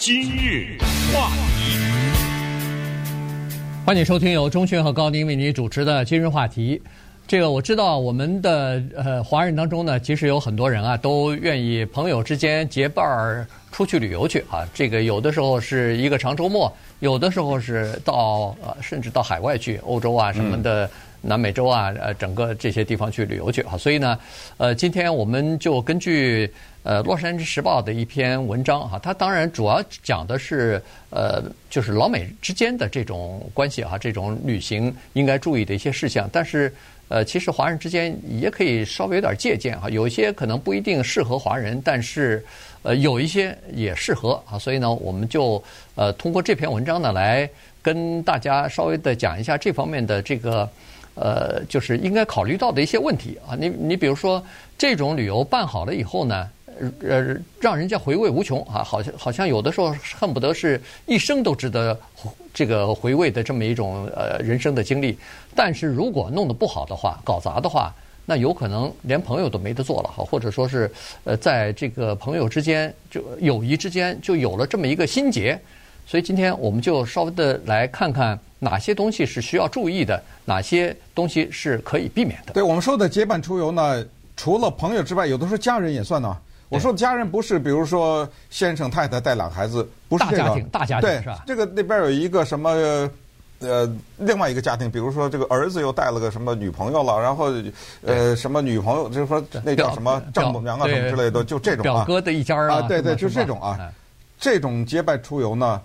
今日话题，欢迎收听由钟迅和高宁为您主持的今日话题。这个我知道，我们的呃华人当中呢，其实有很多人啊，都愿意朋友之间结伴儿出去旅游去啊。这个有的时候是一个长周末，有的时候是到呃甚至到海外去，欧洲啊什么的。南美洲啊，呃，整个这些地方去旅游去啊，所以呢，呃，今天我们就根据呃《洛杉矶时报》的一篇文章哈，它当然主要讲的是呃，就是老美之间的这种关系哈，这种旅行应该注意的一些事项。但是呃，其实华人之间也可以稍微有点借鉴哈，有一些可能不一定适合华人，但是呃，有一些也适合啊。所以呢，我们就呃通过这篇文章呢，来跟大家稍微的讲一下这方面的这个。呃，就是应该考虑到的一些问题啊，你你比如说这种旅游办好了以后呢，呃，让人家回味无穷啊，好像好像有的时候恨不得是一生都值得这个回味的这么一种呃人生的经历。但是如果弄得不好的话，搞砸的话，那有可能连朋友都没得做了哈，或者说是呃，在这个朋友之间就友谊之间就有了这么一个心结。所以今天我们就稍微的来看看。哪些东西是需要注意的？哪些东西是可以避免的？对我们说的结伴出游呢，除了朋友之外，有的时候家人也算呢。我说的家人不是，比如说先生太太带两个孩子，不是这个大家庭，大家庭对，是吧？这个那边有一个什么呃，另外一个家庭，比如说这个儿子又带了个什么女朋友了，然后呃什么女朋友，就是说那叫什么丈母娘啊什么之类的，就这种表哥的一家啊，对对，就这种啊，这种结伴出游呢，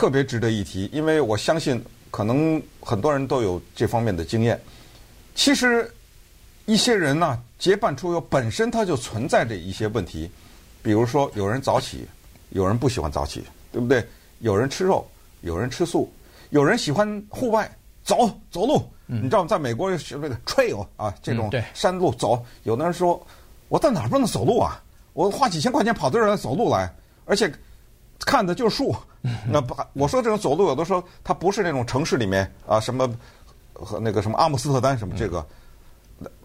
特别值得一提，因为我相信。可能很多人都有这方面的经验。其实，一些人呢，结伴出游本身它就存在着一些问题，比如说有人早起，有人不喜欢早起，对不对？有人吃肉，有人吃素，有人喜欢户外走走路。你知道，在美国是那个 trail 啊，这种山路走。有的人说，我在哪儿不能走路啊？我花几千块钱跑这儿来走路来，而且。看的就是树，那不，我说这种走路，有的时候它不是那种城市里面啊，什么和那个什么阿姆斯特丹什么这个，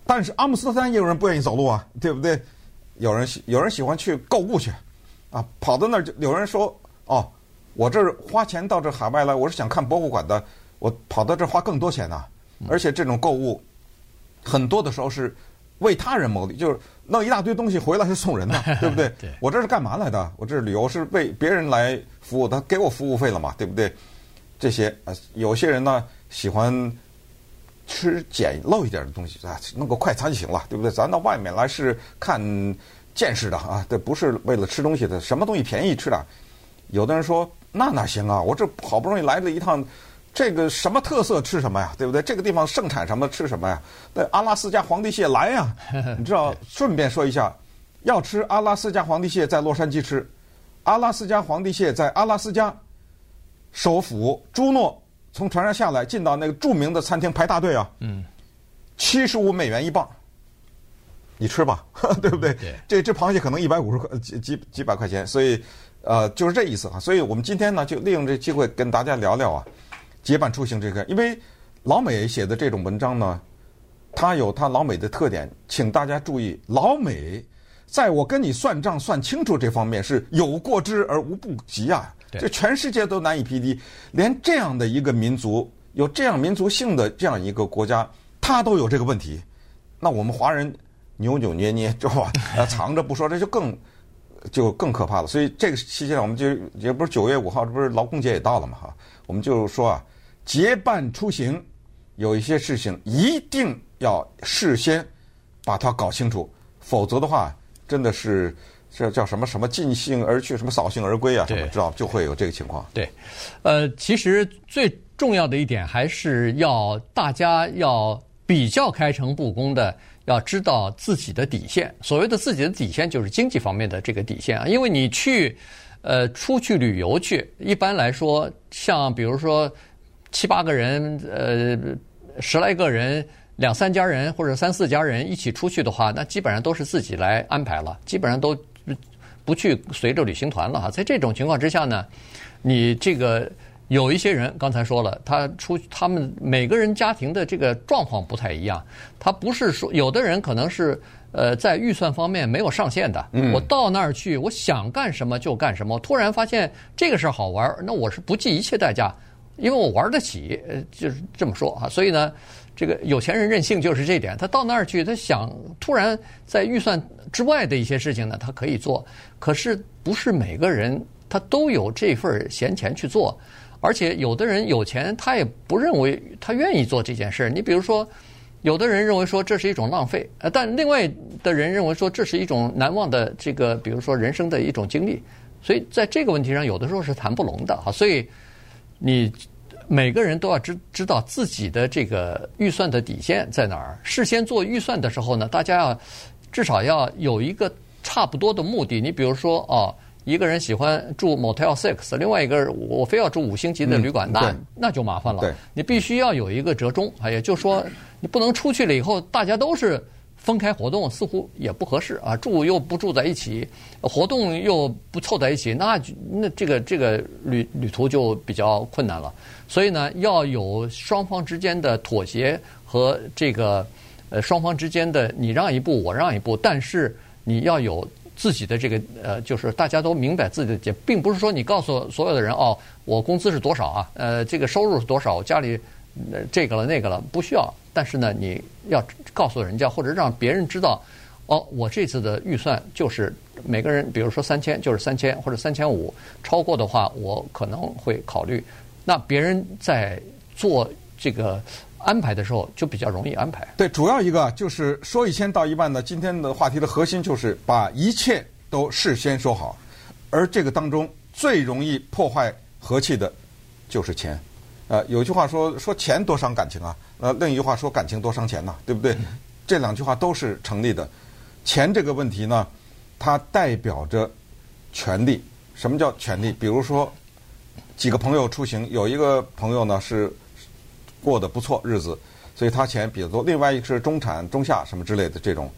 但是阿姆斯特丹也有人不愿意走路啊，对不对？有人喜有人喜欢去购物去，啊，跑到那儿就有人说哦，我这儿花钱到这海外来，我是想看博物馆的，我跑到这儿花更多钱呐，而且这种购物很多的时候是。为他人谋利，就是弄一大堆东西回来是送人的，对不对？对，我这是干嘛来的？我这是旅游，是为别人来服务，他给我服务费了嘛，对不对？这些呃，有些人呢喜欢吃简陋一点的东西啊，弄个快餐就行了，对不对？咱到外面来是看见识的啊，这不是为了吃东西的，什么东西便宜吃的？有的人说那哪行啊？我这好不容易来了一趟。这个什么特色吃什么呀？对不对？这个地方盛产什么吃什么呀？那阿拉斯加皇帝蟹来呀！你知道？顺便说一下，要吃阿拉斯加皇帝蟹，在洛杉矶吃。阿拉斯加皇帝蟹在阿拉斯加首府朱诺，从船上下来，进到那个著名的餐厅排大队啊。嗯。七十五美元一磅，你吃吧，对不对？对。这只螃蟹可能一百五十块几几几百块钱，所以呃就是这意思啊。所以我们今天呢，就利用这机会跟大家聊聊啊。结伴出行这个，因为老美写的这种文章呢，它有它老美的特点，请大家注意，老美在我跟你算账算清楚这方面是有过之而无不及啊，这全世界都难以匹敌，连这样的一个民族，有这样民族性的这样一个国家，他都有这个问题，那我们华人扭扭捏捏，知道吧？藏着不说，这就更就更可怕了。所以这个期间，我们就也不是九月五号，这不是劳工节也到了嘛？哈，我们就说啊。结伴出行，有一些事情一定要事先把它搞清楚，否则的话，真的是这叫什么什么尽兴而去，什么扫兴而归啊，什么知道就会有这个情况。对，呃，其实最重要的一点还是要大家要比较开诚布公的，要知道自己的底线。所谓的自己的底线，就是经济方面的这个底线啊，因为你去呃出去旅游去，一般来说，像比如说。七八个人，呃，十来个人，两三家人或者三四家人一起出去的话，那基本上都是自己来安排了，基本上都不去随着旅行团了哈。在这种情况之下呢，你这个有一些人刚才说了，他出他们每个人家庭的这个状况不太一样，他不是说有的人可能是呃，在预算方面没有上限的。嗯我到那儿去，我想干什么就干什么。突然发现这个事儿好玩儿，那我是不计一切代价，因为我玩得起，呃，就是这么说啊。所以呢，这个有钱人任性就是这点。他到那儿去，他想突然在预算之外的一些事情呢，他可以做。可是不是每个人他都有这份闲钱去做。而且有的人有钱，他也不认为他愿意做这件事。你比如说，有的人认为说这是一种浪费，呃，但另外的人认为说这是一种难忘的这个，比如说人生的一种经历。所以在这个问题上，有的时候是谈不拢的哈。所以你每个人都要知知道自己的这个预算的底线在哪儿。事先做预算的时候呢，大家要至少要有一个差不多的目的。你比如说哦。一个人喜欢住 Motel Six，另外一个我非要住五星级的旅馆，嗯、那那就麻烦了。你必须要有一个折中，哎，也就是说，你不能出去了以后大家都是分开活动，似乎也不合适啊。住又不住在一起，活动又不凑在一起，那那这个这个旅旅途就比较困难了。所以呢，要有双方之间的妥协和这个呃双方之间的你让一步我让一步，但是你要有。自己的这个呃，就是大家都明白自己的解，并不是说你告诉所有的人哦，我工资是多少啊，呃，这个收入是多少，我家里这个了那个了，不需要。但是呢，你要告诉人家或者让别人知道，哦，我这次的预算就是每个人，比如说三千就是三千或者三千五，超过的话我可能会考虑。那别人在做这个。安排的时候就比较容易安排。对，主要一个就是说一千道一万的。今天的话题的核心就是把一切都事先说好，而这个当中最容易破坏和气的，就是钱。呃，有句话说说钱多伤感情啊，呃，另一句话说感情多伤钱呐、啊，对不对？嗯、这两句话都是成立的。钱这个问题呢，它代表着权利。什么叫权利？比如说几个朋友出行，有一个朋友呢是。过得不错日子，所以他钱比较多。另外一个是中产、中下什么之类的这种。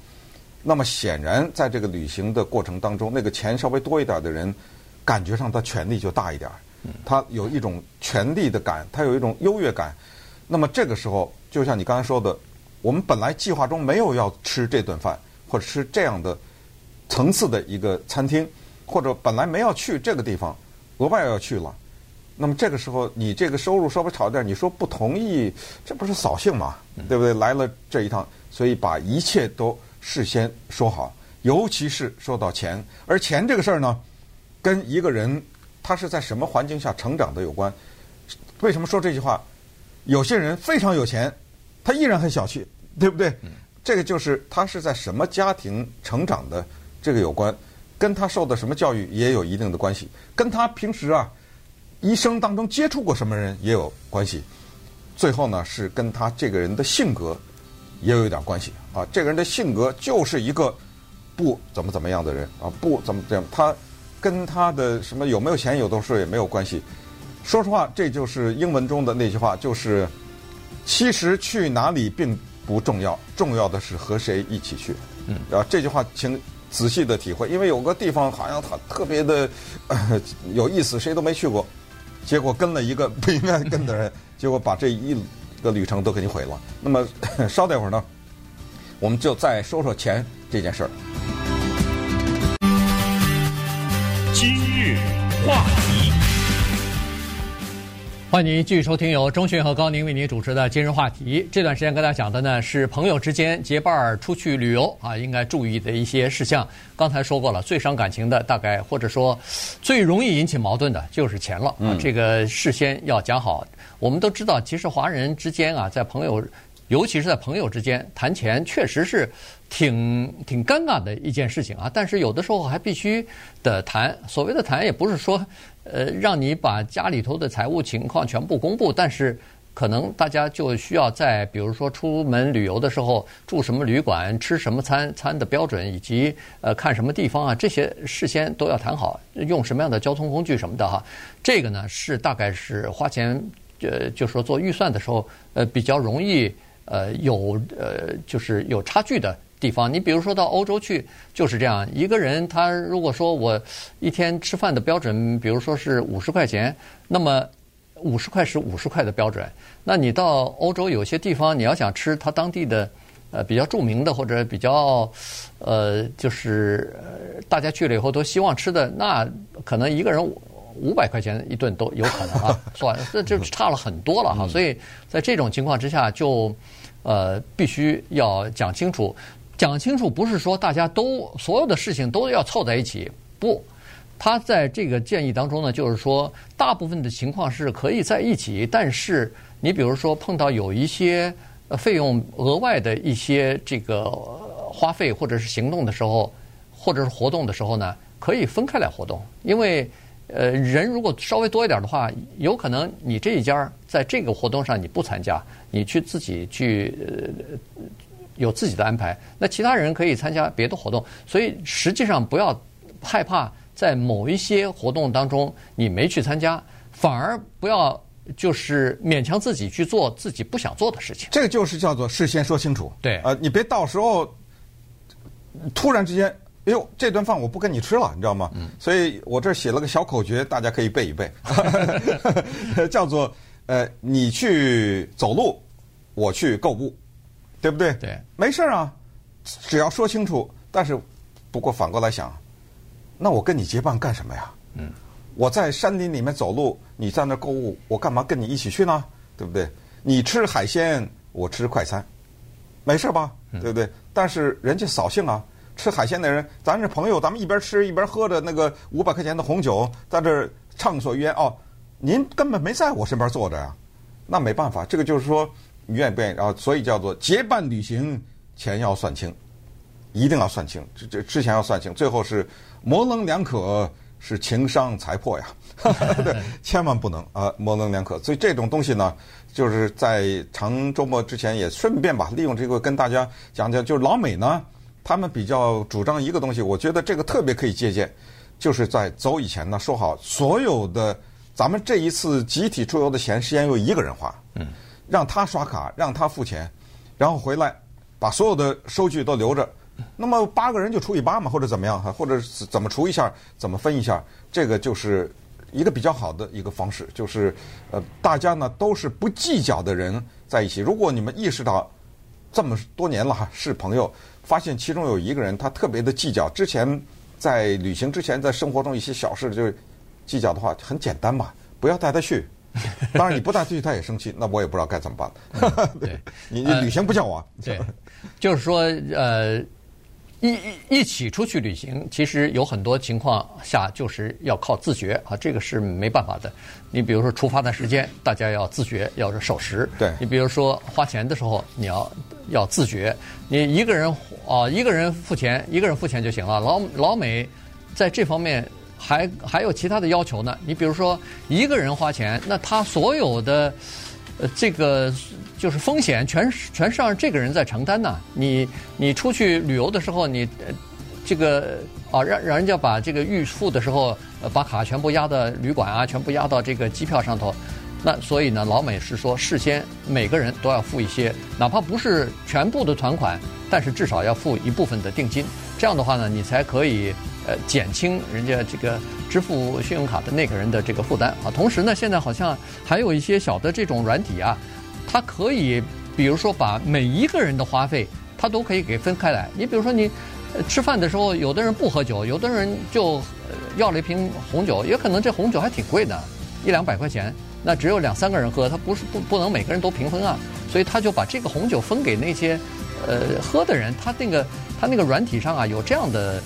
那么显然，在这个旅行的过程当中，那个钱稍微多一点的人，感觉上他权力就大一点，他有一种权力的感，他有一种优越感。那么这个时候，就像你刚才说的，我们本来计划中没有要吃这顿饭，或者吃这样的层次的一个餐厅，或者本来没要去这个地方，额外要去了。那么这个时候，你这个收入稍微少点，你说不同意，这不是扫兴吗？对不对？来了这一趟，所以把一切都事先说好，尤其是说到钱，而钱这个事儿呢，跟一个人他是在什么环境下成长的有关。为什么说这句话？有些人非常有钱，他依然很小气，对不对？这个就是他是在什么家庭成长的，这个有关，跟他受的什么教育也有一定的关系，跟他平时啊。一生当中接触过什么人也有关系，最后呢是跟他这个人的性格也有一点关系啊。这个人的性格就是一个不怎么怎么样的人啊，不怎么这样。他跟他的什么有没有钱，有的时候也没有关系。说实话，这就是英文中的那句话，就是其实去哪里并不重要，重要的是和谁一起去。嗯，啊，这句话请仔细的体会，因为有个地方好像他特别的呃 有意思，谁都没去过。结果跟了一个不应该跟的人，结果把这一个旅程都给你毁了。那么 稍待会儿呢，我们就再说说钱这件事儿。话题，欢迎您继续收听由钟迅和高宁为您主持的《今日话题》。这段时间跟大家讲的呢是朋友之间结伴出去旅游啊，应该注意的一些事项。刚才说过了，最伤感情的大概或者说最容易引起矛盾的就是钱了啊。这个事先要讲好。我们都知道，其实华人之间啊，在朋友，尤其是在朋友之间谈钱，确实是挺挺尴尬的一件事情啊。但是有的时候还必须的谈。所谓的谈，也不是说。呃，让你把家里头的财务情况全部公布，但是可能大家就需要在，比如说出门旅游的时候住什么旅馆、吃什么餐餐的标准，以及呃看什么地方啊，这些事先都要谈好，用什么样的交通工具什么的哈。这个呢是大概是花钱，呃，就说做预算的时候，呃，比较容易呃有呃就是有差距的。地方，你比如说到欧洲去就是这样，一个人他如果说我一天吃饭的标准，比如说是五十块钱，那么五十块是五十块的标准。那你到欧洲有些地方，你要想吃他当地的呃比较著名的或者比较呃就是大家去了以后都希望吃的，那可能一个人五百块钱一顿都有可能啊，算这就差了很多了哈。所以在这种情况之下，就呃必须要讲清楚，讲清楚不是说大家都所有的事情都要凑在一起，不。他在这个建议当中呢，就是说，大部分的情况是可以在一起，但是你比如说碰到有一些费用额外的一些这个花费或者是行动的时候，或者是活动的时候呢，可以分开来活动。因为呃，人如果稍微多一点的话，有可能你这一家在这个活动上你不参加，你去自己去呃有自己的安排，那其他人可以参加别的活动。所以实际上不要害怕。在某一些活动当中，你没去参加，反而不要就是勉强自己去做自己不想做的事情。这个就是叫做事先说清楚。对，呃，你别到时候突然之间，哎呦，这顿饭我不跟你吃了，你知道吗？嗯。所以我这写了个小口诀，大家可以背一背，叫做呃，你去走路，我去购物，对不对？对。没事啊，只要说清楚。但是，不过反过来想。那我跟你结伴干什么呀？嗯，我在山林里面走路，你在那购物，我干嘛跟你一起去呢？对不对？你吃海鲜，我吃快餐，没事吧？对不对？但是人家扫兴啊，吃海鲜的人，咱是朋友，咱们一边吃一边喝着那个五百块钱的红酒，在这儿畅所欲言哦。您根本没在我身边坐着呀，那没办法，这个就是说你愿不愿意，然后所以叫做结伴旅行，钱要算清，一定要算清，这这之前要算清，最后是。模棱两可是情伤财破呀，对，千万不能啊！模棱两可，所以这种东西呢，就是在长周末之前也顺便吧，利用这个跟大家讲讲，就是老美呢，他们比较主张一个东西，我觉得这个特别可以借鉴，就是在走以前呢，说好所有的咱们这一次集体出游的钱，先由一个人花，嗯，让他刷卡，让他付钱，然后回来把所有的收据都留着。那么八个人就除以八嘛，或者怎么样哈，或者是怎么除一下，怎么分一下，这个就是一个比较好的一个方式，就是呃，大家呢都是不计较的人在一起。如果你们意识到这么多年了哈，是朋友，发现其中有一个人他特别的计较，之前在旅行之前，在生活中一些小事就计较的话，很简单嘛，不要带他去。当然你不带他去，他也生气，那我也不知道该怎么办。对，你你旅行不叫我。对，就是说呃。一一起出去旅行，其实有很多情况下就是要靠自觉啊，这个是没办法的。你比如说出发的时间，大家要自觉，要是守时。对。你比如说花钱的时候，你要要自觉。你一个人啊，一个人付钱，一个人付钱就行了。老老美在这方面还还有其他的要求呢。你比如说一个人花钱，那他所有的呃这个。就是风险全全是让这个人在承担呐。你你出去旅游的时候，你这个啊让让人家把这个预付的时候，把卡全部压到旅馆啊，全部压到这个机票上头。那所以呢，老美是说事先每个人都要付一些，哪怕不是全部的团款，但是至少要付一部分的定金。这样的话呢，你才可以呃减轻人家这个支付信用卡的那个人的这个负担啊。同时呢，现在好像还有一些小的这种软体啊。它可以，比如说把每一个人的花费，它都可以给分开来。你比如说你吃饭的时候，有的人不喝酒，有的人就要了一瓶红酒，也可能这红酒还挺贵的，一两百块钱，那只有两三个人喝，他不是不不能每个人都平分啊。所以他就把这个红酒分给那些呃喝的人，他那个他那个软体上啊有这样的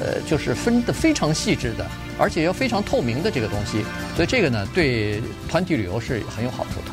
呃就是分的非常细致的，而且要非常透明的这个东西，所以这个呢对团体旅游是很有好处的。